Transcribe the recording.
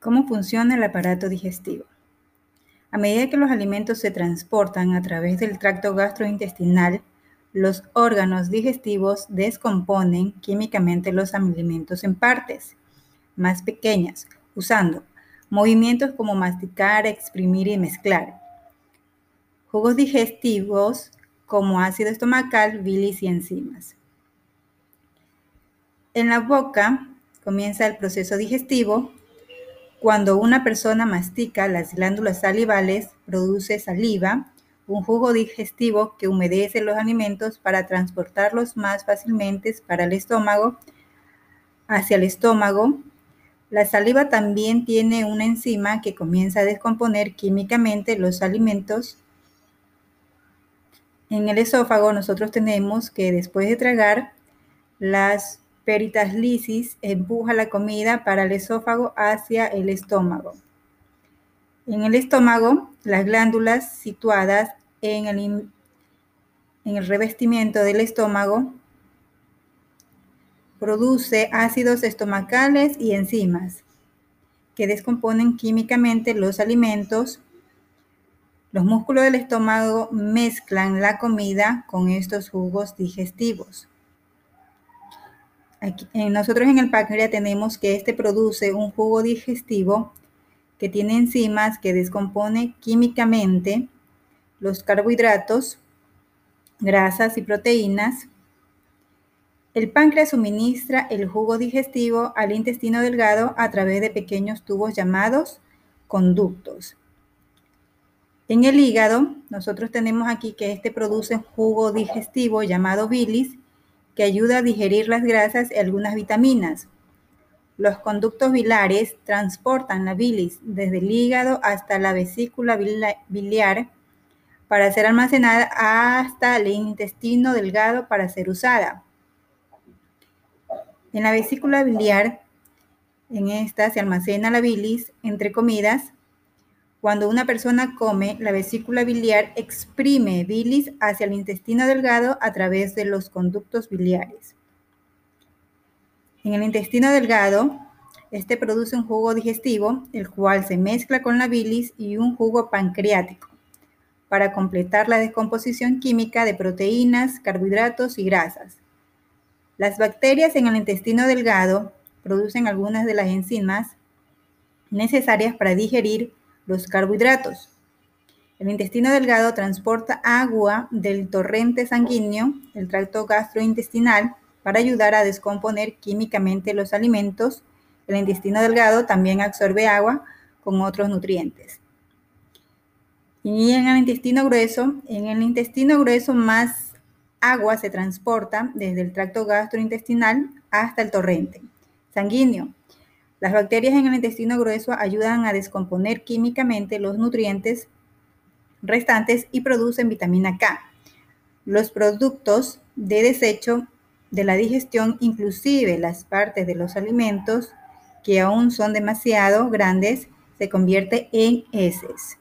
¿Cómo funciona el aparato digestivo? A medida que los alimentos se transportan a través del tracto gastrointestinal, los órganos digestivos descomponen químicamente los alimentos en partes más pequeñas, usando movimientos como masticar, exprimir y mezclar. Jugos digestivos como ácido estomacal, bilis y enzimas. En la boca comienza el proceso digestivo cuando una persona mastica, las glándulas salivales produce saliva, un jugo digestivo que humedece los alimentos para transportarlos más fácilmente para el estómago, hacia el estómago. La saliva también tiene una enzima que comienza a descomponer químicamente los alimentos. En el esófago nosotros tenemos que después de tragar, las peritalisis empuja la comida para el esófago hacia el estómago. En el estómago, las glándulas situadas en el, en el revestimiento del estómago produce ácidos estomacales y enzimas que descomponen químicamente los alimentos. Los músculos del estómago mezclan la comida con estos jugos digestivos nosotros en el páncreas tenemos que este produce un jugo digestivo que tiene enzimas que descompone químicamente los carbohidratos, grasas y proteínas. El páncreas suministra el jugo digestivo al intestino delgado a través de pequeños tubos llamados conductos. En el hígado, nosotros tenemos aquí que este produce jugo digestivo llamado bilis que ayuda a digerir las grasas y algunas vitaminas. Los conductos biliares transportan la bilis desde el hígado hasta la vesícula biliar para ser almacenada hasta el intestino delgado para ser usada. En la vesícula biliar, en esta se almacena la bilis entre comidas cuando una persona come, la vesícula biliar exprime bilis hacia el intestino delgado a través de los conductos biliares. En el intestino delgado, este produce un jugo digestivo, el cual se mezcla con la bilis y un jugo pancreático para completar la descomposición química de proteínas, carbohidratos y grasas. Las bacterias en el intestino delgado producen algunas de las enzimas necesarias para digerir los carbohidratos. El intestino delgado transporta agua del torrente sanguíneo, el tracto gastrointestinal, para ayudar a descomponer químicamente los alimentos. El intestino delgado también absorbe agua con otros nutrientes. Y en el intestino grueso, en el intestino grueso más agua se transporta desde el tracto gastrointestinal hasta el torrente sanguíneo. Las bacterias en el intestino grueso ayudan a descomponer químicamente los nutrientes restantes y producen vitamina K. Los productos de desecho de la digestión, inclusive las partes de los alimentos que aún son demasiado grandes, se convierte en heces.